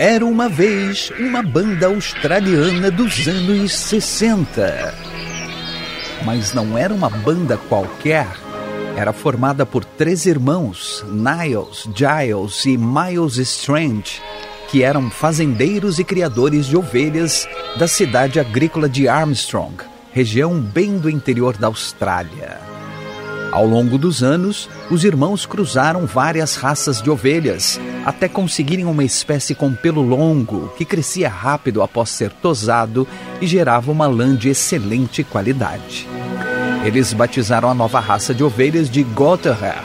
Era uma vez uma banda australiana dos anos 60. Mas não era uma banda qualquer. Era formada por três irmãos, Niles, Giles e Miles Strange, que eram fazendeiros e criadores de ovelhas da cidade agrícola de Armstrong, região bem do interior da Austrália. Ao longo dos anos, os irmãos cruzaram várias raças de ovelhas, até conseguirem uma espécie com pelo longo, que crescia rápido após ser tosado e gerava uma lã de excelente qualidade. Eles batizaram a nova raça de ovelhas de Gotterer,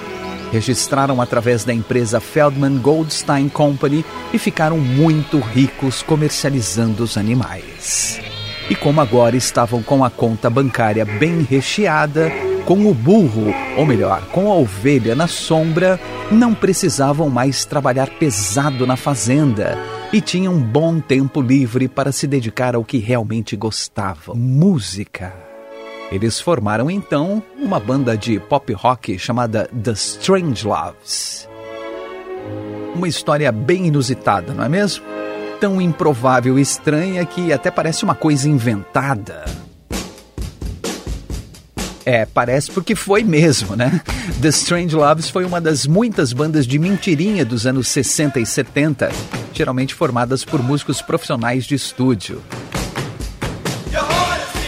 registraram através da empresa Feldman Goldstein Company e ficaram muito ricos comercializando os animais. E como agora estavam com a conta bancária bem recheada, com o burro, ou melhor, com a ovelha na sombra, não precisavam mais trabalhar pesado na fazenda e tinham bom tempo livre para se dedicar ao que realmente gostavam: música. Eles formaram então uma banda de pop rock chamada The Strange Loves. Uma história bem inusitada, não é mesmo? Tão improvável e estranha que até parece uma coisa inventada. É, parece porque foi mesmo, né? The Strange Loves foi uma das muitas bandas de mentirinha dos anos 60 e 70, geralmente formadas por músicos profissionais de estúdio.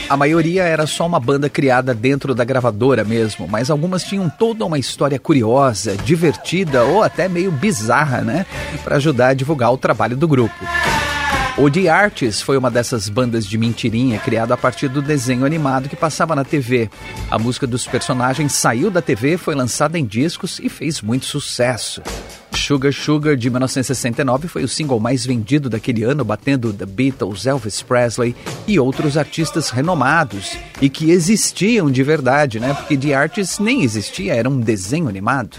A maioria era só uma banda criada dentro da gravadora mesmo, mas algumas tinham toda uma história curiosa, divertida ou até meio bizarra, né? Para ajudar a divulgar o trabalho do grupo. O The Artists foi uma dessas bandas de mentirinha criada a partir do desenho animado que passava na TV. A música dos personagens saiu da TV, foi lançada em discos e fez muito sucesso. Sugar Sugar de 1969 foi o single mais vendido daquele ano, batendo The Beatles, Elvis Presley e outros artistas renomados e que existiam de verdade, né? Porque The Artists nem existia, era um desenho animado.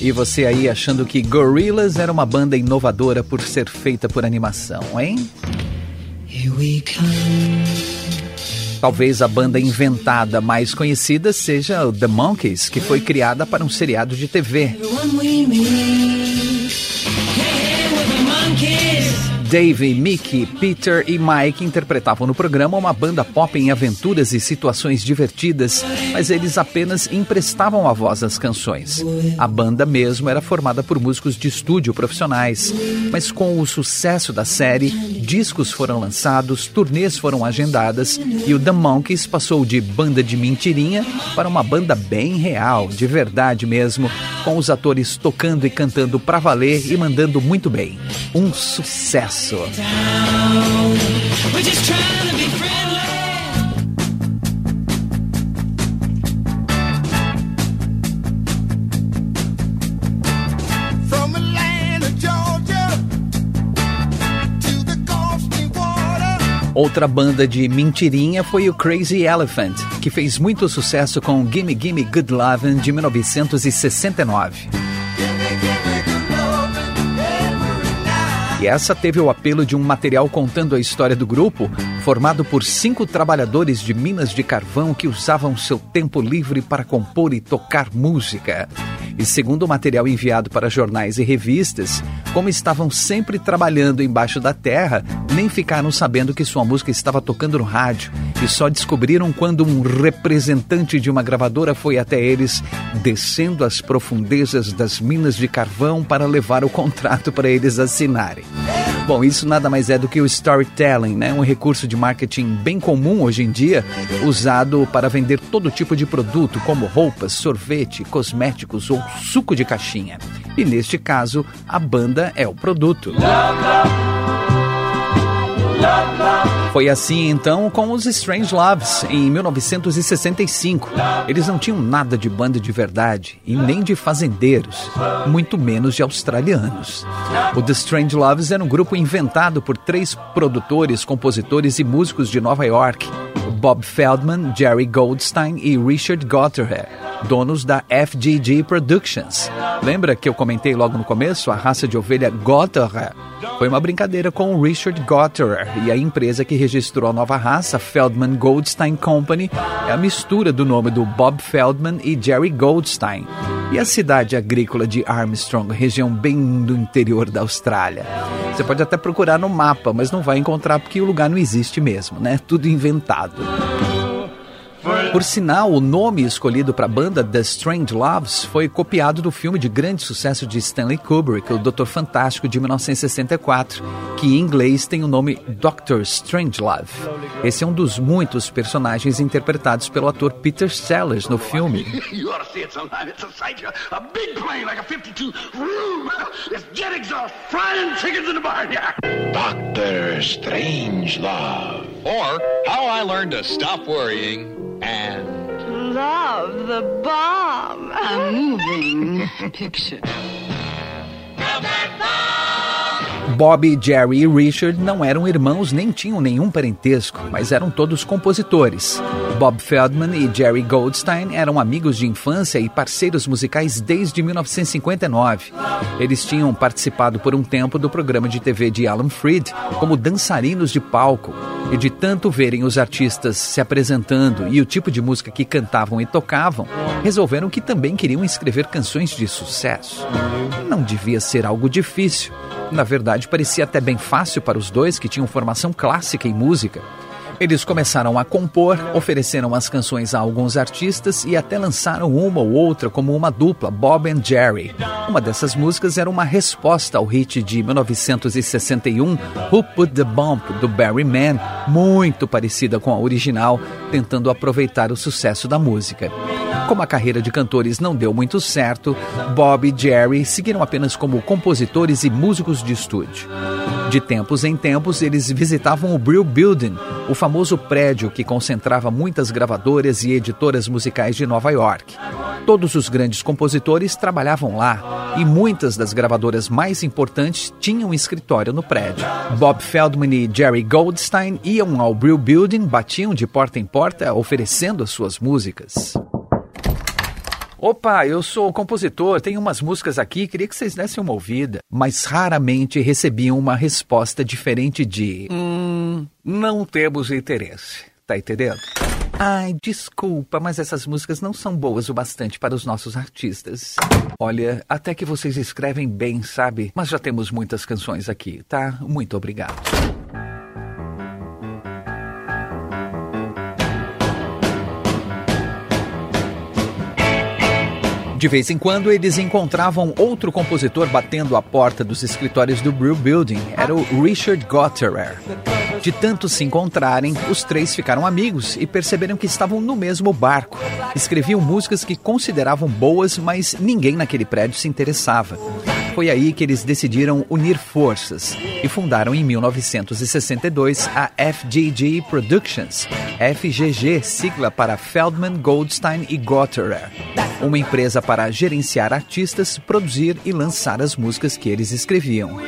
E você aí achando que Gorillaz era uma banda inovadora por ser feita por animação, hein? Talvez a banda inventada mais conhecida seja o The Monkeys, que foi criada para um seriado de TV. Dave, Mickey, Peter e Mike interpretavam no programa uma banda pop em aventuras e situações divertidas, mas eles apenas emprestavam a voz às canções. A banda mesmo era formada por músicos de estúdio profissionais, mas com o sucesso da série, discos foram lançados, turnês foram agendadas e o The Monkeys passou de banda de mentirinha para uma banda bem real, de verdade mesmo, com os atores tocando e cantando pra valer e mandando muito bem. Um sucesso! Outra banda de mentirinha foi o Crazy Elephant, que fez muito sucesso com Gimme Gimme Good Lovin' de 1969. E essa teve o apelo de um material contando a história do grupo, formado por cinco trabalhadores de minas de carvão que usavam seu tempo livre para compor e tocar música. E segundo o material enviado para jornais e revistas, como estavam sempre trabalhando embaixo da terra, nem ficaram sabendo que sua música estava tocando no rádio e só descobriram quando um representante de uma gravadora foi até eles, descendo as profundezas das minas de carvão para levar o contrato para eles assinarem. Bom, isso nada mais é do que o storytelling, né? um recurso de marketing bem comum hoje em dia, usado para vender todo tipo de produto, como roupas, sorvete, cosméticos ou suco de caixinha. E neste caso, a banda é o produto. Love, love. Foi assim então com os Strange Loves em 1965. Eles não tinham nada de banda de verdade e nem de fazendeiros, muito menos de australianos. O The Strange Loves era um grupo inventado por três produtores, compositores e músicos de Nova York Bob Feldman, Jerry Goldstein e Richard Gotterer, donos da FGG Productions. Lembra que eu comentei logo no começo a raça de ovelha Gotterer? Foi uma brincadeira com o Richard Gotterer e a empresa que registrou a nova raça, Feldman Goldstein Company, é a mistura do nome do Bob Feldman e Jerry Goldstein. E a cidade agrícola de Armstrong, região bem do interior da Austrália. Você pode até procurar no mapa, mas não vai encontrar porque o lugar não existe mesmo, né? Tudo inventado. Por sinal, o nome escolhido para a banda The Strange Loves foi copiado do filme de grande sucesso de Stanley Kubrick, O Doutor Fantástico de 1964, que em inglês tem o nome Doctor Strangelove. Esse é um dos muitos personagens interpretados pelo ator Peter Sellers no filme. Doctor Strangelove. Or How I Learned to Stop Worrying and love the bomb. A moving picture. Bob, Jerry e Richard não eram irmãos nem tinham nenhum parentesco, mas eram todos compositores. Bob Feldman e Jerry Goldstein eram amigos de infância e parceiros musicais desde 1959. Eles tinham participado por um tempo do programa de TV de Alan Freed como dançarinos de palco. E de tanto verem os artistas se apresentando e o tipo de música que cantavam e tocavam, resolveram que também queriam escrever canções de sucesso. Não devia ser algo difícil. Na verdade, parecia até bem fácil para os dois que tinham formação clássica em música. Eles começaram a compor, ofereceram as canções a alguns artistas e até lançaram uma ou outra como uma dupla, Bob and Jerry. Uma dessas músicas era uma resposta ao hit de 1961, Who Put the Bump, do Barry Mann, muito parecida com a original, tentando aproveitar o sucesso da música. Como a carreira de cantores não deu muito certo, Bob e Jerry seguiram apenas como compositores e músicos de estúdio. De tempos em tempos, eles visitavam o Brill Building, o famoso prédio que concentrava muitas gravadoras e editoras musicais de Nova York. Todos os grandes compositores trabalhavam lá e muitas das gravadoras mais importantes tinham escritório no prédio. Bob Feldman e Jerry Goldstein iam ao Brill Building, batiam de porta em porta oferecendo as suas músicas. Opa, eu sou compositor, tenho umas músicas aqui, queria que vocês dessem uma ouvida. Mas raramente recebiam uma resposta diferente de: Hum, não temos interesse. Tá entendendo? Ai, desculpa, mas essas músicas não são boas o bastante para os nossos artistas. Olha, até que vocês escrevem bem, sabe? Mas já temos muitas canções aqui, tá? Muito obrigado. De vez em quando eles encontravam outro compositor batendo a porta dos escritórios do Brew Building. Era o Richard Gotterer. De tanto se encontrarem, os três ficaram amigos e perceberam que estavam no mesmo barco. Escreviam músicas que consideravam boas, mas ninguém naquele prédio se interessava. Foi aí que eles decidiram unir forças e fundaram em 1962 a FGG Productions, FGG, sigla para Feldman, Goldstein e Gotterer, uma empresa para gerenciar artistas, produzir e lançar as músicas que eles escreviam.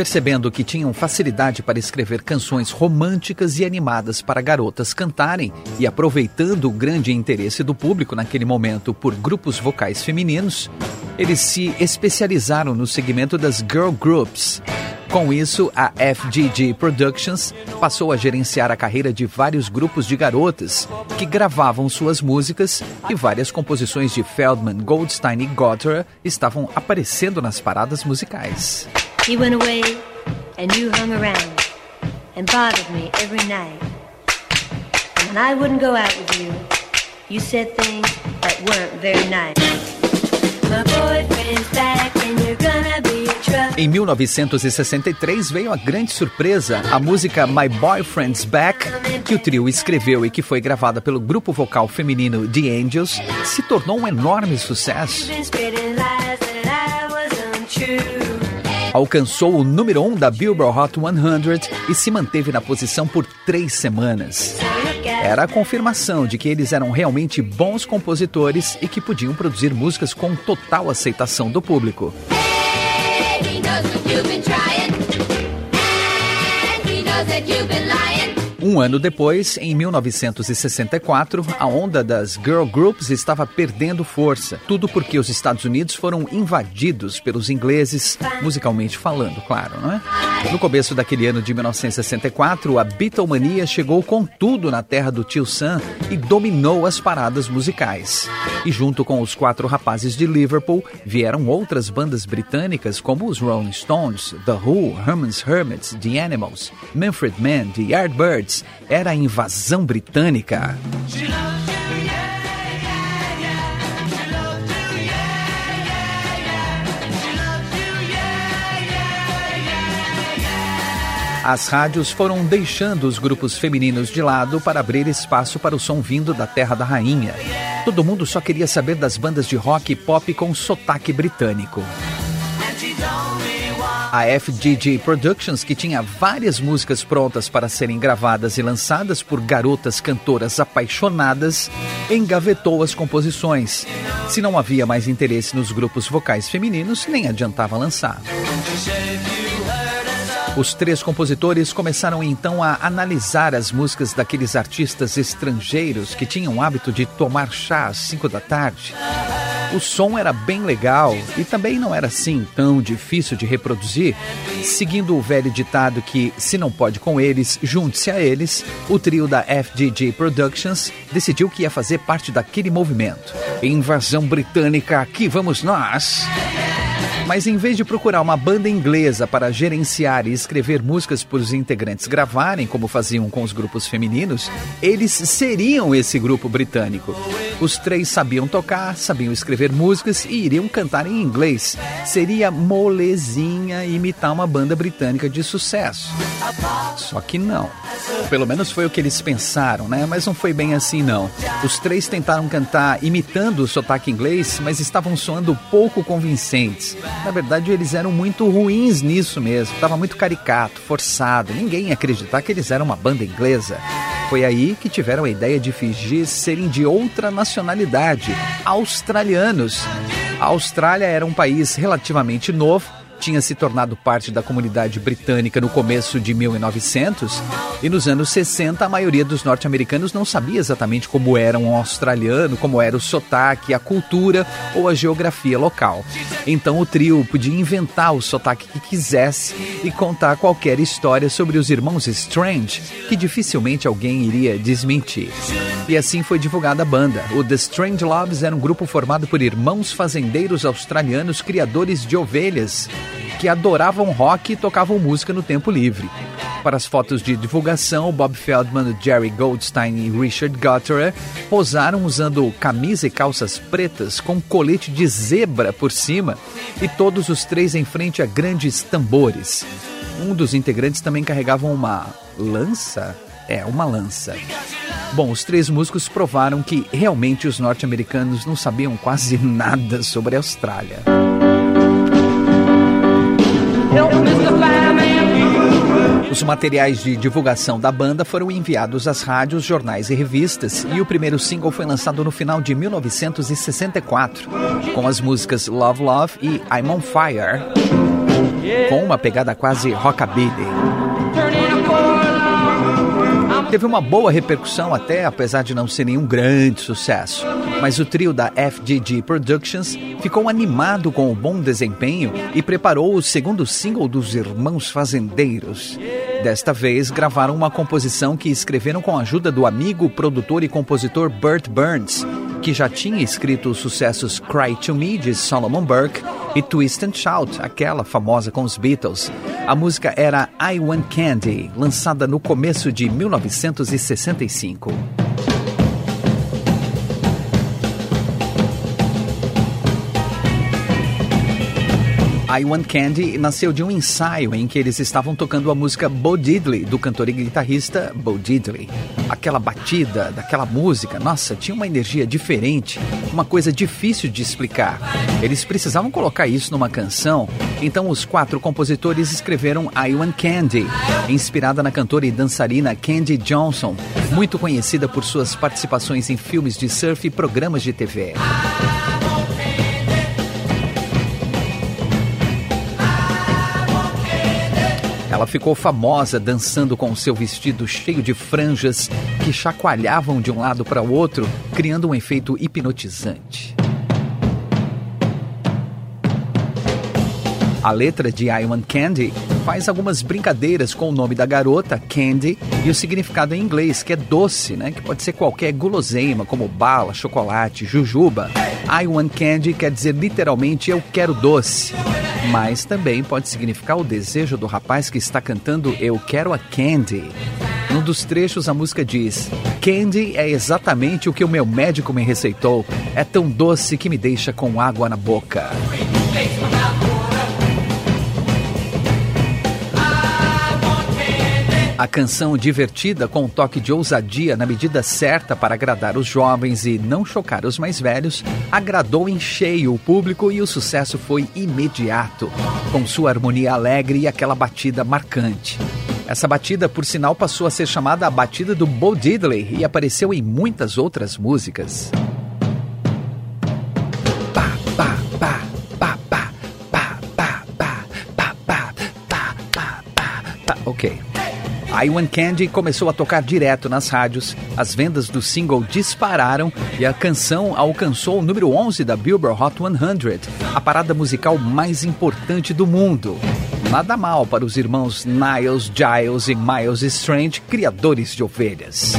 Percebendo que tinham facilidade para escrever canções românticas e animadas para garotas cantarem e aproveitando o grande interesse do público naquele momento por grupos vocais femininos, eles se especializaram no segmento das girl groups, com isso, a FGG Productions passou a gerenciar a carreira de vários grupos de garotas que gravavam suas músicas e várias composições de Feldman, Goldstein e Gotter estavam aparecendo nas paradas musicais. You went away and you hung around and bothered me every night. And when I wouldn't go out with you, you said things that weren't very nice. My boyfriend's back and you're gonna be em 1963 veio a grande surpresa, a música My Boyfriend's Back, que o trio escreveu e que foi gravada pelo grupo vocal feminino The Angels, se tornou um enorme sucesso. Alcançou o número 1 um da Billboard Hot 100 e se manteve na posição por três semanas. Era a confirmação de que eles eram realmente bons compositores e que podiam produzir músicas com total aceitação do público. Hey, um ano depois, em 1964, a onda das girl groups estava perdendo força. Tudo porque os Estados Unidos foram invadidos pelos ingleses, musicalmente falando, claro, não é? No começo daquele ano de 1964, a Beatlemania chegou com tudo na terra do tio Sam e dominou as paradas musicais. E junto com os quatro rapazes de Liverpool, vieram outras bandas britânicas como os Rolling Stones, The Who, Herman's Hermits, The Animals, Manfred Mann, The Yardbirds, era a invasão britânica. As rádios foram deixando os grupos femininos de lado para abrir espaço para o som vindo da Terra da Rainha. Todo mundo só queria saber das bandas de rock e pop com sotaque britânico. A FGG Productions, que tinha várias músicas prontas para serem gravadas e lançadas por garotas cantoras apaixonadas, engavetou as composições. Se não havia mais interesse nos grupos vocais femininos, nem adiantava lançar. Os três compositores começaram então a analisar as músicas daqueles artistas estrangeiros que tinham o hábito de tomar chá às cinco da tarde. O som era bem legal e também não era assim tão difícil de reproduzir. Seguindo o velho ditado que, se não pode com eles, junte-se a eles, o trio da FGG Productions decidiu que ia fazer parte daquele movimento. Invasão britânica, aqui vamos nós! Mas em vez de procurar uma banda inglesa para gerenciar e escrever músicas para os integrantes gravarem, como faziam com os grupos femininos, eles seriam esse grupo britânico. Os três sabiam tocar, sabiam escrever músicas e iriam cantar em inglês. Seria molezinha imitar uma banda britânica de sucesso. Só que não. Pelo menos foi o que eles pensaram, né? Mas não foi bem assim, não. Os três tentaram cantar imitando o sotaque inglês, mas estavam soando pouco convincentes. Na verdade, eles eram muito ruins nisso mesmo. Estava muito caricato, forçado. Ninguém ia acreditar que eles eram uma banda inglesa. Foi aí que tiveram a ideia de fingir serem de outra nacionalidade, australianos. A Austrália era um país relativamente novo tinha se tornado parte da comunidade britânica no começo de 1900 e nos anos 60 a maioria dos norte-americanos não sabia exatamente como era um australiano, como era o sotaque, a cultura ou a geografia local. Então o trio podia inventar o sotaque que quisesse e contar qualquer história sobre os irmãos Strange, que dificilmente alguém iria desmentir. E assim foi divulgada a banda. O The Strange Loves era um grupo formado por irmãos fazendeiros australianos criadores de ovelhas que adoravam rock e tocavam música no tempo livre. Para as fotos de divulgação, Bob Feldman, Jerry Goldstein e Richard Gutterer posaram usando camisa e calças pretas com colete de zebra por cima e todos os três em frente a grandes tambores. Um dos integrantes também carregava uma lança? É, uma lança. Bom, os três músicos provaram que realmente os norte-americanos não sabiam quase nada sobre a Austrália. Os materiais de divulgação da banda foram enviados às rádios, jornais e revistas, e o primeiro single foi lançado no final de 1964, com as músicas Love Love e I'm on Fire, com uma pegada quase rockabilly. Teve uma boa repercussão até, apesar de não ser nenhum grande sucesso. Mas o trio da FGG Productions ficou animado com o bom desempenho e preparou o segundo single dos Irmãos Fazendeiros. Desta vez, gravaram uma composição que escreveram com a ajuda do amigo, produtor e compositor Burt Burns, que já tinha escrito os sucessos Cry to Me de Solomon Burke e Twist and Shout, aquela famosa com os Beatles. A música era I Want Candy, lançada no começo de 1965. I Want Candy nasceu de um ensaio em que eles estavam tocando a música Bo Diddley, do cantor e guitarrista Bo Diddley. Aquela batida daquela música, nossa, tinha uma energia diferente, uma coisa difícil de explicar. Eles precisavam colocar isso numa canção, então os quatro compositores escreveram I Want Candy, inspirada na cantora e dançarina Candy Johnson, muito conhecida por suas participações em filmes de surf e programas de TV. Ela ficou famosa dançando com seu vestido cheio de franjas que chacoalhavam de um lado para o outro, criando um efeito hipnotizante. A letra de I Want Candy faz algumas brincadeiras com o nome da garota, Candy, e o significado em inglês, que é doce, né? Que pode ser qualquer guloseima, como bala, chocolate, jujuba. I Want Candy quer dizer literalmente eu quero doce. Mas também pode significar o desejo do rapaz que está cantando Eu Quero a Candy. Num dos trechos, a música diz: Candy é exatamente o que o meu médico me receitou. É tão doce que me deixa com água na boca. A canção divertida, com um toque de ousadia na medida certa para agradar os jovens e não chocar os mais velhos, agradou em cheio o público e o sucesso foi imediato, com sua harmonia alegre e aquela batida marcante. Essa batida, por sinal, passou a ser chamada a batida do Bo Diddley e apareceu em muitas outras músicas. I Want Candy começou a tocar direto nas rádios, as vendas do single dispararam e a canção alcançou o número 11 da Billboard Hot 100, a parada musical mais importante do mundo. Nada mal para os irmãos Niles, Giles e Miles Strange, criadores de ovelhas.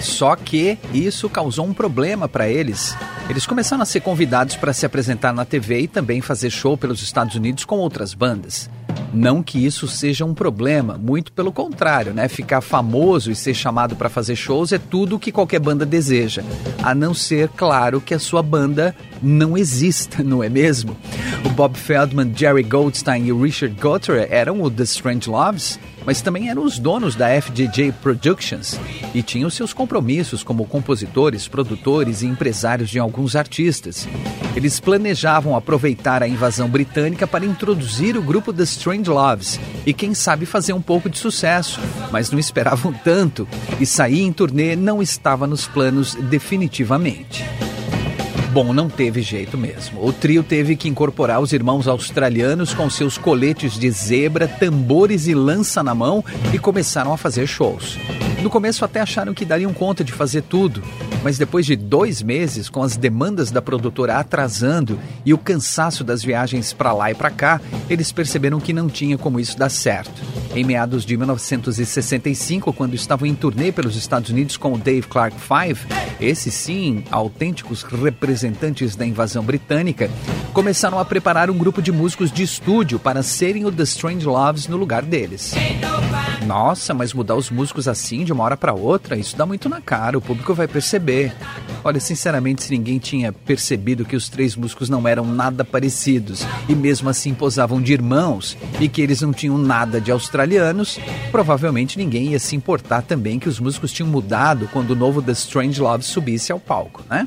Só que isso causou um problema para eles. Eles começaram a ser convidados para se apresentar na TV e também fazer show pelos Estados Unidos com outras bandas. Não que isso seja um problema, muito pelo contrário, né? Ficar famoso e ser chamado para fazer shows é tudo o que qualquer banda deseja, a não ser, claro, que a sua banda não exista, não é mesmo? O Bob Feldman, Jerry Goldstein e Richard Gotterer eram o The Strange Loves mas também eram os donos da FJJ Productions e tinham seus compromissos como compositores, produtores e empresários de alguns artistas. Eles planejavam aproveitar a invasão britânica para introduzir o grupo The Strange Loves e, quem sabe, fazer um pouco de sucesso, mas não esperavam tanto e sair em turnê não estava nos planos definitivamente. Bom, não teve jeito mesmo. O trio teve que incorporar os irmãos australianos com seus coletes de zebra, tambores e lança na mão e começaram a fazer shows. No começo até acharam que dariam conta de fazer tudo, mas depois de dois meses, com as demandas da produtora atrasando e o cansaço das viagens para lá e para cá, eles perceberam que não tinha como isso dar certo. Em meados de 1965, quando estavam em turnê pelos Estados Unidos com o Dave Clark Five, esses sim, autênticos representantes da invasão britânica, começaram a preparar um grupo de músicos de estúdio para serem o The Strange Loves no lugar deles. Nossa, mas mudar os músicos assim de uma hora para outra, isso dá muito na cara, o público vai perceber. Olha, sinceramente, se ninguém tinha percebido que os três músicos não eram nada parecidos e mesmo assim posavam de irmãos e que eles não tinham nada de australianos, provavelmente ninguém ia se importar também que os músicos tinham mudado quando o novo The Strange Love subisse ao palco, né?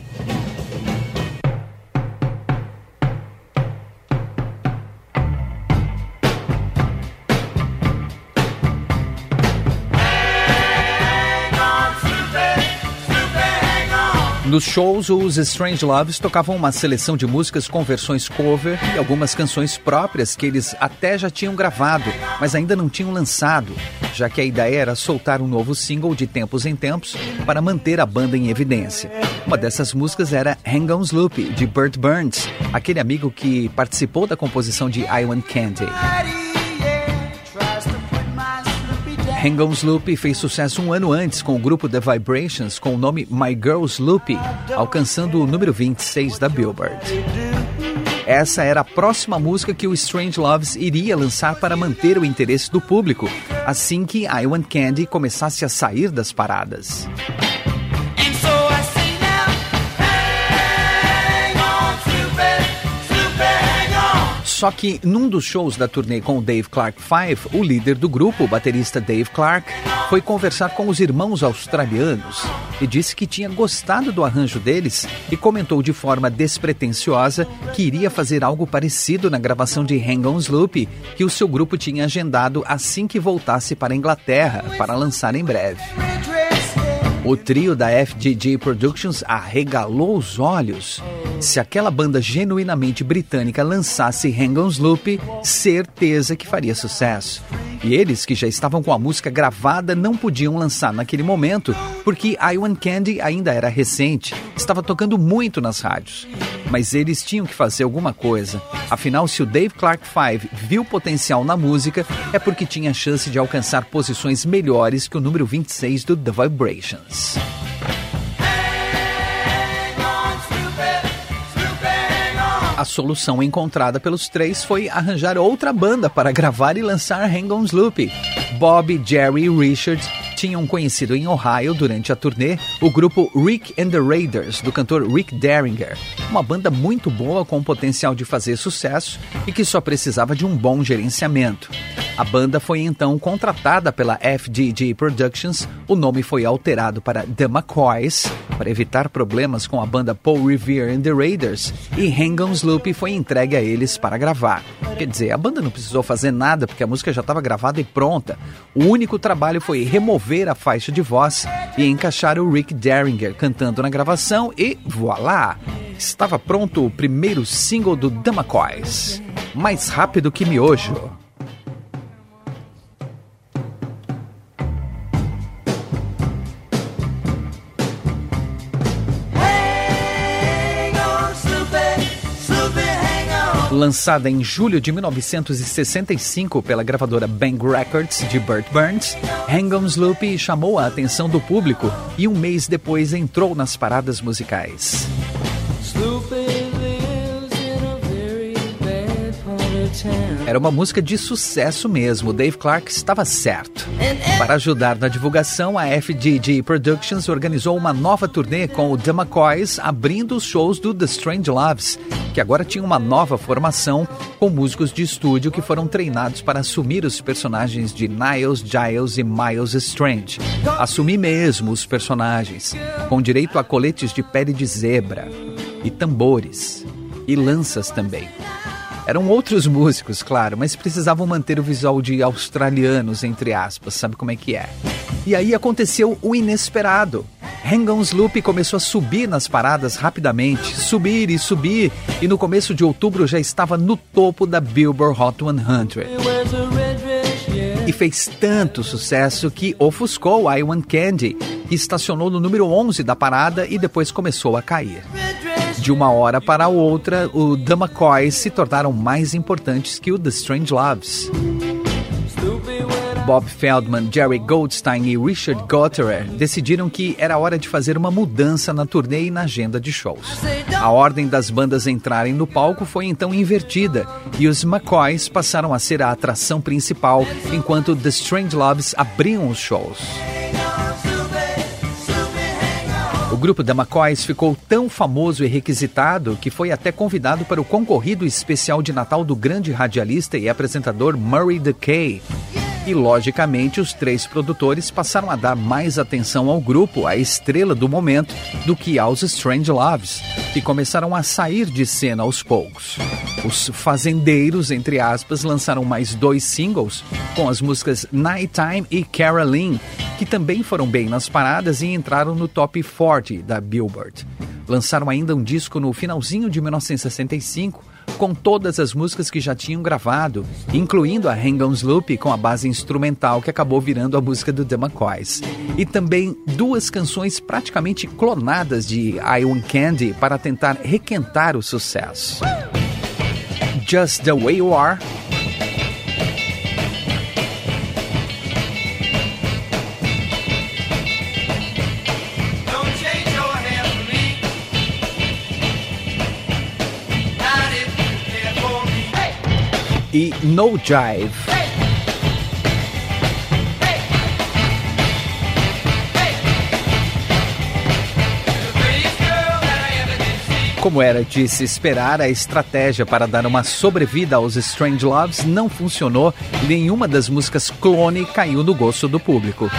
Nos shows, os Strange Loves tocavam uma seleção de músicas com versões cover e algumas canções próprias que eles até já tinham gravado, mas ainda não tinham lançado, já que a ideia era soltar um novo single de tempos em tempos para manter a banda em evidência. Uma dessas músicas era Hang On Sloopy, de Burt Burns, aquele amigo que participou da composição de I Want Candy. Hang On Sloopy fez sucesso um ano antes com o grupo The Vibrations com o nome My Girl Sloopy, alcançando o número 26 da Billboard. Essa era a próxima música que o Strange Loves iria lançar para manter o interesse do público, assim que I Want Candy começasse a sair das paradas. Só que num dos shows da turnê com o Dave Clark Five, o líder do grupo, o baterista Dave Clark, foi conversar com os irmãos australianos e disse que tinha gostado do arranjo deles e comentou de forma despretensiosa que iria fazer algo parecido na gravação de Hang On Sloop que o seu grupo tinha agendado assim que voltasse para a Inglaterra para lançar em breve. O trio da FGG Productions arregalou os olhos. Se aquela banda genuinamente britânica lançasse Hang On Sloop, certeza que faria sucesso. E eles, que já estavam com a música gravada, não podiam lançar naquele momento, porque I Want Candy ainda era recente, estava tocando muito nas rádios. Mas eles tinham que fazer alguma coisa. Afinal, se o Dave Clark Five viu potencial na música, é porque tinha chance de alcançar posições melhores que o número 26 do The Vibrations. A solução encontrada pelos três foi arranjar outra banda para gravar e lançar Hang On Sloopy. Bob, Jerry e Richard tinham conhecido em Ohio durante a turnê o grupo Rick and the Raiders, do cantor Rick Derringer, uma banda muito boa com potencial de fazer sucesso e que só precisava de um bom gerenciamento. A banda foi então contratada pela FGG Productions, o nome foi alterado para The McCoys, para evitar problemas com a banda Paul Revere and the Raiders, e Hang On Sloop foi entregue a eles para gravar. Quer dizer, a banda não precisou fazer nada porque a música já estava gravada e pronta. O único trabalho foi remover a faixa de voz e encaixar o Rick Derringer cantando na gravação e voilá! Estava pronto o primeiro single do The McCoys. Mais rápido que miojo. Lançada em julho de 1965 pela gravadora Bang Records de Burt Burns, Hang On Sloopy chamou a atenção do público e um mês depois entrou nas paradas musicais. Era uma música de sucesso mesmo, Dave Clark estava certo. Para ajudar na divulgação, a FGG Productions organizou uma nova turnê com o The McCoys, abrindo os shows do The Strange Loves, que agora tinha uma nova formação com músicos de estúdio que foram treinados para assumir os personagens de Niles, Giles e Miles Strange. Assumir mesmo os personagens, com direito a coletes de pele de zebra e tambores e lanças também. Eram outros músicos, claro, mas precisavam manter o visual de australianos, entre aspas, sabe como é que é. E aí aconteceu o inesperado. Hang On Sloop começou a subir nas paradas rapidamente, subir e subir, e no começo de outubro já estava no topo da Billboard Hot 100. E fez tanto sucesso que ofuscou I Want Candy, que estacionou no número 11 da parada e depois começou a cair. De uma hora para outra, o The McCoys se tornaram mais importantes que o The Strange Loves. Bob Feldman, Jerry Goldstein e Richard Gotterer decidiram que era hora de fazer uma mudança na turnê e na agenda de shows. A ordem das bandas entrarem no palco foi então invertida e os McCoys passaram a ser a atração principal, enquanto The Strange Loves abriam os shows. Grupo da McCoys ficou tão famoso e requisitado que foi até convidado para o concorrido especial de Natal do grande radialista e apresentador Murray DeKay. E, logicamente, os três produtores passaram a dar mais atenção ao grupo, a estrela do momento, do que aos Strange Loves, que começaram a sair de cena aos poucos. Os fazendeiros, entre aspas, lançaram mais dois singles, com as músicas Nighttime e Caroline, que também foram bem nas paradas e entraram no top 40 da Billboard. Lançaram ainda um disco no finalzinho de 1965 com todas as músicas que já tinham gravado, incluindo a Hang On Sloop com a base instrumental que acabou virando a música do The McCoys. E também duas canções praticamente clonadas de I Want Candy para tentar requentar o sucesso. Just the Way You Are e No Jive. Como era de se esperar, a estratégia para dar uma sobrevida aos Strange Loves não funcionou e nenhuma das músicas clone caiu no gosto do público.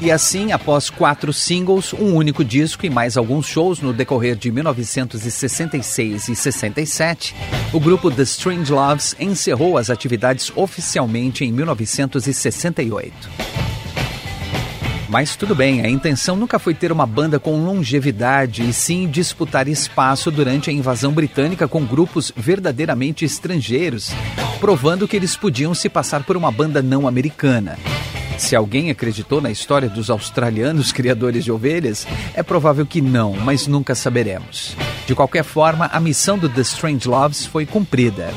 E assim, após quatro singles, um único disco e mais alguns shows no decorrer de 1966 e 67, o grupo The Strange Loves encerrou as atividades oficialmente em 1968. Mas tudo bem, a intenção nunca foi ter uma banda com longevidade e sim disputar espaço durante a invasão britânica com grupos verdadeiramente estrangeiros, provando que eles podiam se passar por uma banda não americana. Se alguém acreditou na história dos australianos criadores de ovelhas, é provável que não, mas nunca saberemos. De qualquer forma, a missão do The Strange Loves foi cumprida.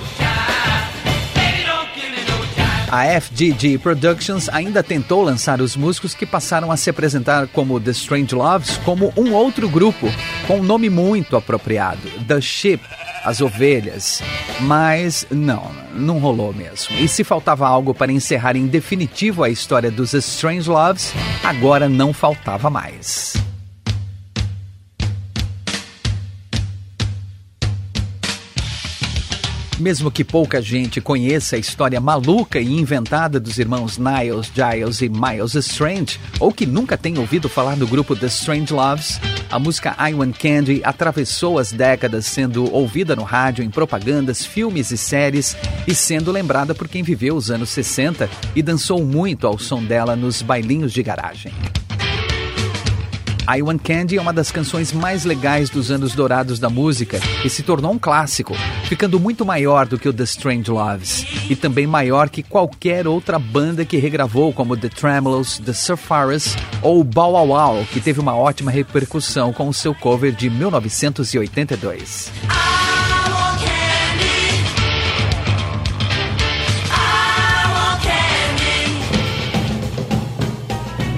A FGG Productions ainda tentou lançar os músicos que passaram a se apresentar como The Strange Loves como um outro grupo, com um nome muito apropriado, The Ship, as ovelhas. Mas não, não rolou mesmo. E se faltava algo para encerrar em definitivo a história dos Strange Loves, agora não faltava mais. Mesmo que pouca gente conheça a história maluca e inventada dos irmãos Niles, Giles e Miles Strange, ou que nunca tenha ouvido falar do grupo The Strange Loves, a música I Want Candy atravessou as décadas sendo ouvida no rádio, em propagandas, filmes e séries e sendo lembrada por quem viveu os anos 60 e dançou muito ao som dela nos bailinhos de garagem. I Want Candy é uma das canções mais legais dos anos dourados da música e se tornou um clássico, ficando muito maior do que o The Strange Loves e também maior que qualquer outra banda que regravou, como The Tremolos, The Surfaris ou Bow Wow Wow, que teve uma ótima repercussão com o seu cover de 1982.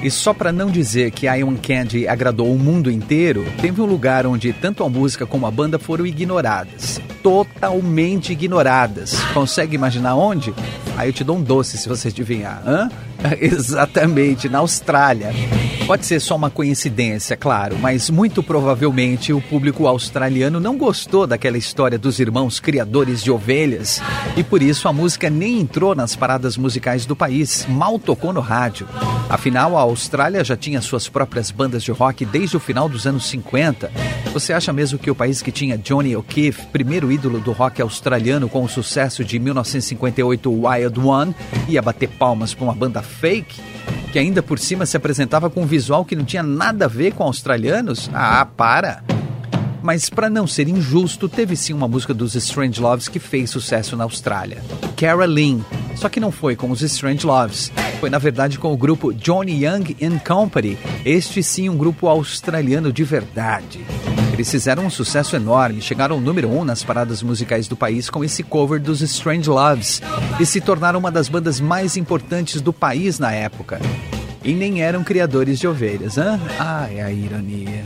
E só para não dizer que I Want Candy agradou o mundo inteiro, teve um lugar onde tanto a música como a banda foram ignoradas. Totalmente ignoradas. Consegue imaginar onde? Aí eu te dou um doce se você adivinhar. Hã? Exatamente, na Austrália. Pode ser só uma coincidência, claro, mas muito provavelmente o público australiano não gostou daquela história dos irmãos criadores de ovelhas e por isso a música nem entrou nas paradas musicais do país, mal tocou no rádio. Afinal, a Austrália já tinha suas próprias bandas de rock desde o final dos anos 50. Você acha mesmo que o país que tinha Johnny O'Keefe, primeiro ídolo do rock australiano com o sucesso de 1958 Wild One, ia bater palmas para uma banda fake? Que ainda por cima se apresentava com um visual que não tinha nada a ver com australianos? Ah, para! Mas para não ser injusto, teve sim uma música dos Strange Loves que fez sucesso na Austrália. Caroline. Só que não foi com os Strange Loves. Foi na verdade com o grupo Johnny Young and Company. Este sim um grupo australiano de verdade. Eles fizeram um sucesso enorme, chegaram ao número um nas paradas musicais do país com esse cover dos Strange Loves e se tornaram uma das bandas mais importantes do país na época. E nem eram criadores de ovelhas, hã? Ai, a ironia.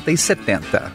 60 e 70.